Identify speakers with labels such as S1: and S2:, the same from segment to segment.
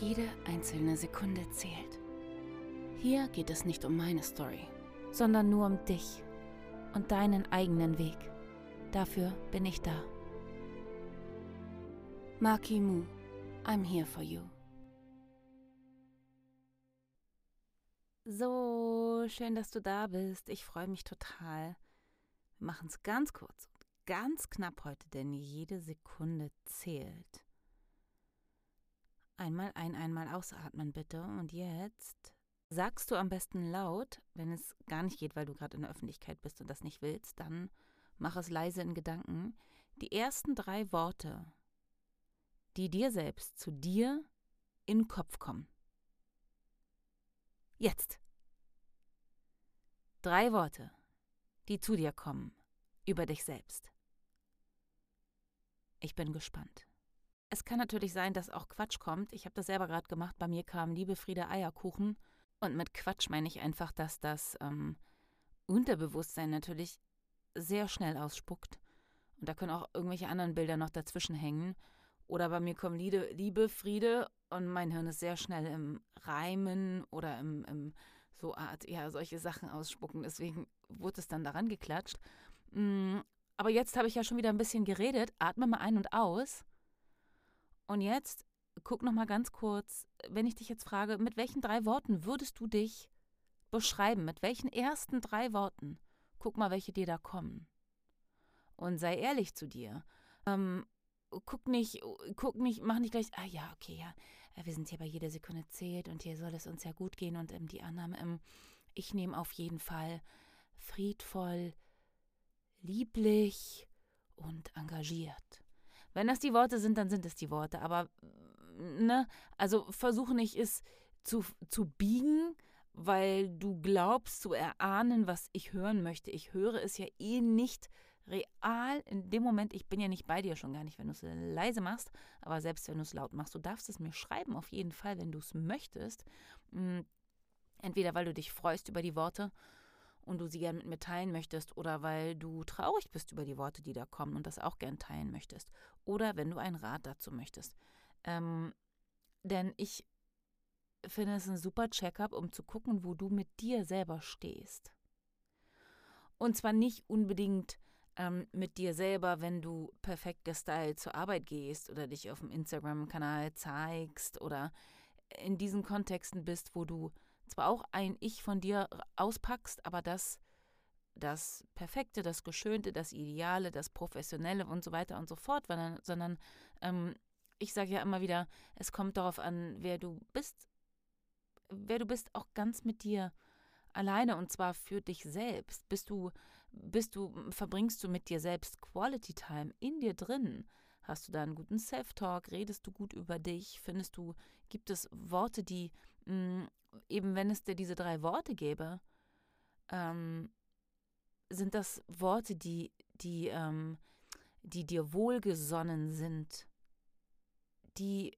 S1: Jede einzelne Sekunde zählt. Hier geht es nicht um meine Story, sondern nur um dich und deinen eigenen Weg. Dafür bin ich da. Maki Mu, I'm here for you. So, schön, dass du da bist. Ich freue mich total. Wir machen es ganz kurz und ganz knapp heute, denn jede Sekunde zählt. Einmal ein, einmal ausatmen bitte. Und jetzt sagst du am besten laut, wenn es gar nicht geht, weil du gerade in der Öffentlichkeit bist und das nicht willst, dann mach es leise in Gedanken. Die ersten drei Worte, die dir selbst, zu dir in den Kopf kommen. Jetzt. Drei Worte, die zu dir kommen, über dich selbst. Ich bin gespannt. Es kann natürlich sein, dass auch Quatsch kommt. Ich habe das selber gerade gemacht. Bei mir kam Liebe Friede Eierkuchen. Und mit Quatsch meine ich einfach, dass das ähm, Unterbewusstsein natürlich sehr schnell ausspuckt. Und da können auch irgendwelche anderen Bilder noch dazwischen hängen. Oder bei mir kommen Liebe, Liebe, Friede und mein Hirn ist sehr schnell im Reimen oder im, im so Art, ja, solche Sachen ausspucken. Deswegen wurde es dann daran geklatscht. Mm, aber jetzt habe ich ja schon wieder ein bisschen geredet. Atme mal ein und aus. Und jetzt guck noch mal ganz kurz, wenn ich dich jetzt frage, mit welchen drei Worten würdest du dich beschreiben? Mit welchen ersten drei Worten? Guck mal, welche dir da kommen. Und sei ehrlich zu dir. Ähm, guck nicht, guck nicht, mach nicht gleich, ah ja, okay, ja, äh, wir sind hier bei jeder Sekunde zählt und hier soll es uns ja gut gehen und ähm, die Annahme, ähm, ich nehme auf jeden Fall friedvoll, lieblich und engagiert. Wenn das die Worte sind, dann sind es die Worte, aber ne, also versuche nicht es zu, zu biegen, weil du glaubst zu erahnen, was ich hören möchte. Ich höre es ja eh nicht real in dem Moment, ich bin ja nicht bei dir schon gar nicht, wenn du es leise machst, aber selbst wenn du es laut machst, du darfst es mir schreiben, auf jeden Fall, wenn du es möchtest. Hm, entweder weil du dich freust über die Worte und du sie gerne mit mir teilen möchtest oder weil du traurig bist über die Worte, die da kommen und das auch gern teilen möchtest oder wenn du einen Rat dazu möchtest. Ähm, denn ich finde es ein super Check-up, um zu gucken, wo du mit dir selber stehst. Und zwar nicht unbedingt ähm, mit dir selber, wenn du perfekt gestylt zur Arbeit gehst oder dich auf dem Instagram-Kanal zeigst oder in diesen Kontexten bist, wo du zwar auch ein Ich von dir auspackst, aber das, das Perfekte, das Geschönte, das Ideale, das Professionelle und so weiter und so fort, sondern, ähm, ich sage ja immer wieder, es kommt darauf an, wer du bist, wer du bist, auch ganz mit dir alleine und zwar für dich selbst. Bist du bist du, verbringst du mit dir selbst Quality Time in dir drin? Hast du da einen guten Self-Talk? Redest du gut über dich? Findest du, gibt es Worte, die, mh, mm, eben wenn es dir diese drei Worte gäbe, ähm, sind das Worte, die, die, ähm, die dir wohlgesonnen sind, die,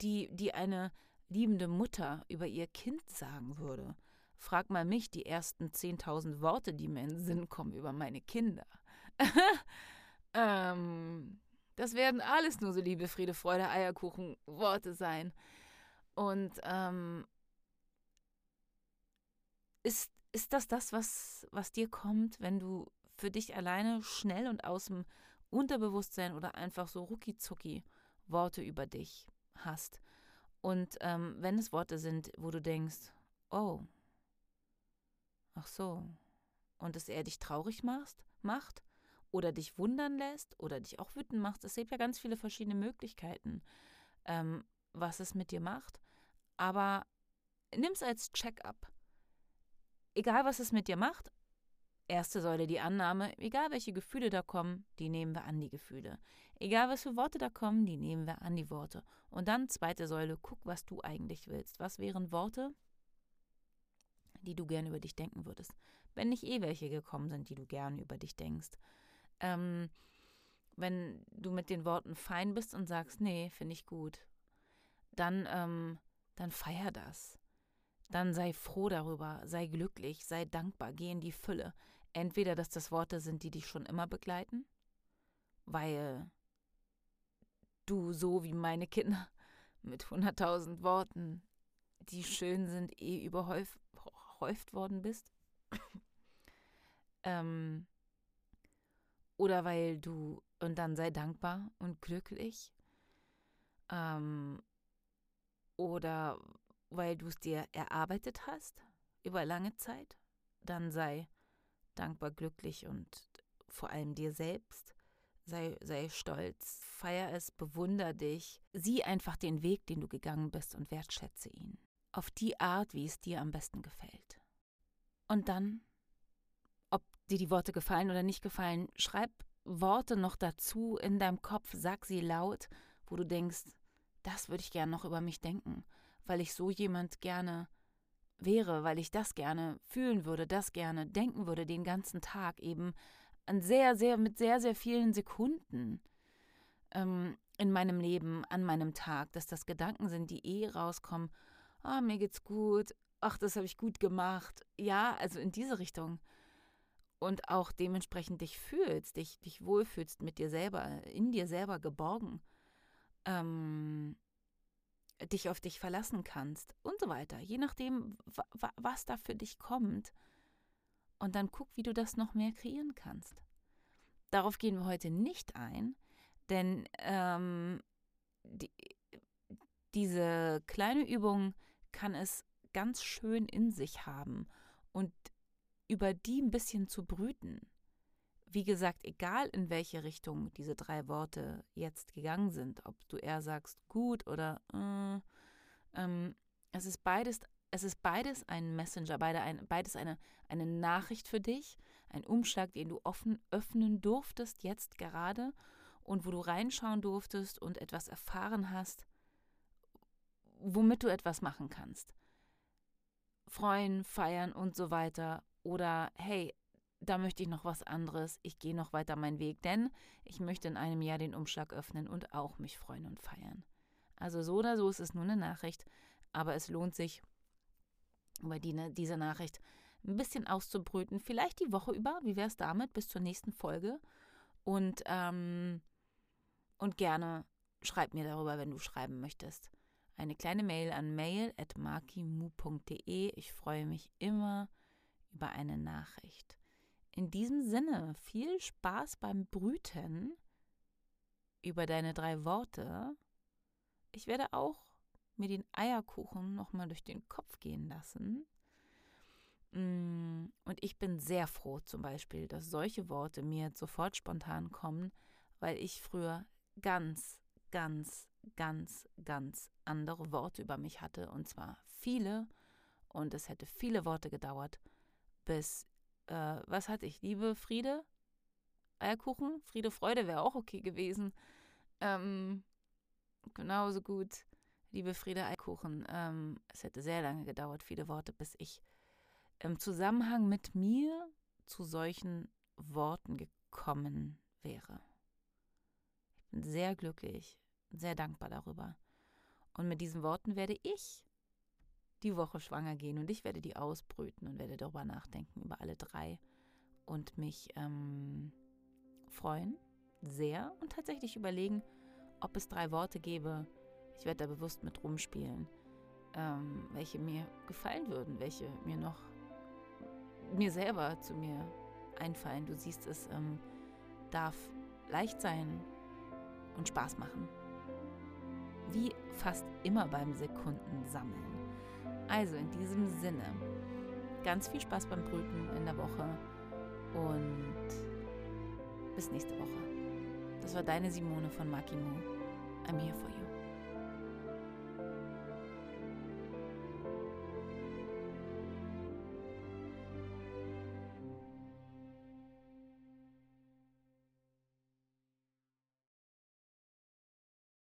S1: die, die eine liebende Mutter über ihr Kind sagen würde? Frag mal mich die ersten 10.000 Worte, die mir in den Sinn kommen über meine Kinder. ähm, das werden alles nur so Liebe, Friede, Freude, Eierkuchen Worte sein. Und ähm, ist, ist das das, was, was dir kommt, wenn du für dich alleine schnell und aus dem Unterbewusstsein oder einfach so rucki Worte über dich hast? Und ähm, wenn es Worte sind, wo du denkst, oh, Ach so. Und dass er dich traurig macht, macht oder dich wundern lässt oder dich auch wütend macht. Es gibt ja ganz viele verschiedene Möglichkeiten, ähm, was es mit dir macht. Aber nimm es als Check-up. Egal, was es mit dir macht, erste Säule die Annahme, egal welche Gefühle da kommen, die nehmen wir an, die Gefühle. Egal was für Worte da kommen, die nehmen wir an, die Worte. Und dann zweite Säule, guck, was du eigentlich willst. Was wären Worte, die du gerne über dich denken würdest? Wenn nicht eh welche gekommen sind, die du gerne über dich denkst. Ähm, wenn du mit den Worten fein bist und sagst, nee, finde ich gut, dann, ähm, dann feier das. Dann sei froh darüber, sei glücklich, sei dankbar, geh in die Fülle. Entweder, dass das Worte sind, die dich schon immer begleiten, weil du so wie meine Kinder mit 100.000 Worten, die schön sind, eh überhäuft worden bist. ähm, oder weil du, und dann sei dankbar und glücklich. Ähm, oder weil du es dir erarbeitet hast über lange Zeit, dann sei dankbar, glücklich und vor allem dir selbst. Sei, sei stolz, feier es, bewunder dich, sieh einfach den Weg, den du gegangen bist und wertschätze ihn. Auf die Art, wie es dir am besten gefällt. Und dann, ob dir die Worte gefallen oder nicht gefallen, schreib Worte noch dazu in deinem Kopf, sag sie laut, wo du denkst, das würde ich gerne noch über mich denken, weil ich so jemand gerne wäre, weil ich das gerne fühlen würde, das gerne denken würde, den ganzen Tag eben an sehr, sehr, mit sehr, sehr vielen Sekunden ähm, in meinem Leben, an meinem Tag, dass das Gedanken sind, die eh rauskommen, oh, mir geht's gut, ach, das habe ich gut gemacht. Ja, also in diese Richtung. Und auch dementsprechend dich fühlst, dich, dich wohlfühlst mit dir selber, in dir selber geborgen. Ähm, dich auf dich verlassen kannst und so weiter, je nachdem, was da für dich kommt. Und dann guck, wie du das noch mehr kreieren kannst. Darauf gehen wir heute nicht ein, denn ähm, die, diese kleine Übung kann es ganz schön in sich haben und über die ein bisschen zu brüten wie gesagt, egal in welche Richtung diese drei Worte jetzt gegangen sind, ob du eher sagst gut oder äh, ähm, es ist beides, es ist beides ein Messenger, beide ein, beides eine, eine Nachricht für dich, ein Umschlag, den du offen öffnen durftest jetzt gerade und wo du reinschauen durftest und etwas erfahren hast, womit du etwas machen kannst. Freuen, feiern und so weiter. Oder hey, da möchte ich noch was anderes, ich gehe noch weiter meinen Weg, denn ich möchte in einem Jahr den Umschlag öffnen und auch mich freuen und feiern. Also so oder so ist es nur eine Nachricht, aber es lohnt sich, über die, ne, diese Nachricht ein bisschen auszubrüten. Vielleicht die Woche über, wie wäre es damit, bis zur nächsten Folge. Und, ähm, und gerne schreib mir darüber, wenn du schreiben möchtest. Eine kleine Mail an mail.markimu.de. Ich freue mich immer über eine Nachricht. In diesem Sinne, viel Spaß beim Brüten über deine drei Worte. Ich werde auch mir den Eierkuchen nochmal durch den Kopf gehen lassen. Mm, und ich bin sehr froh zum Beispiel, dass solche Worte mir sofort spontan kommen, weil ich früher ganz, ganz, ganz, ganz andere Worte über mich hatte. Und zwar viele. Und es hätte viele Worte gedauert, bis äh, was hatte ich? Liebe, Friede, Eierkuchen, Friede, Freude wäre auch okay gewesen. Ähm, genauso gut. Liebe Friede, Eierkuchen. Ähm, es hätte sehr lange gedauert, viele Worte, bis ich im Zusammenhang mit mir zu solchen Worten gekommen wäre. Ich bin sehr glücklich, sehr dankbar darüber. Und mit diesen Worten werde ich die Woche schwanger gehen und ich werde die ausbrüten und werde darüber nachdenken, über alle drei und mich ähm, freuen, sehr und tatsächlich überlegen, ob es drei Worte gäbe. Ich werde da bewusst mit rumspielen, ähm, welche mir gefallen würden, welche mir noch mir selber zu mir einfallen. Du siehst, es ähm, darf leicht sein und Spaß machen. Wie fast immer beim Sekundensammeln. Also in diesem Sinne, ganz viel Spaß beim Brüten in der Woche und bis nächste Woche. Das war deine Simone von Makimo. I'm here for you.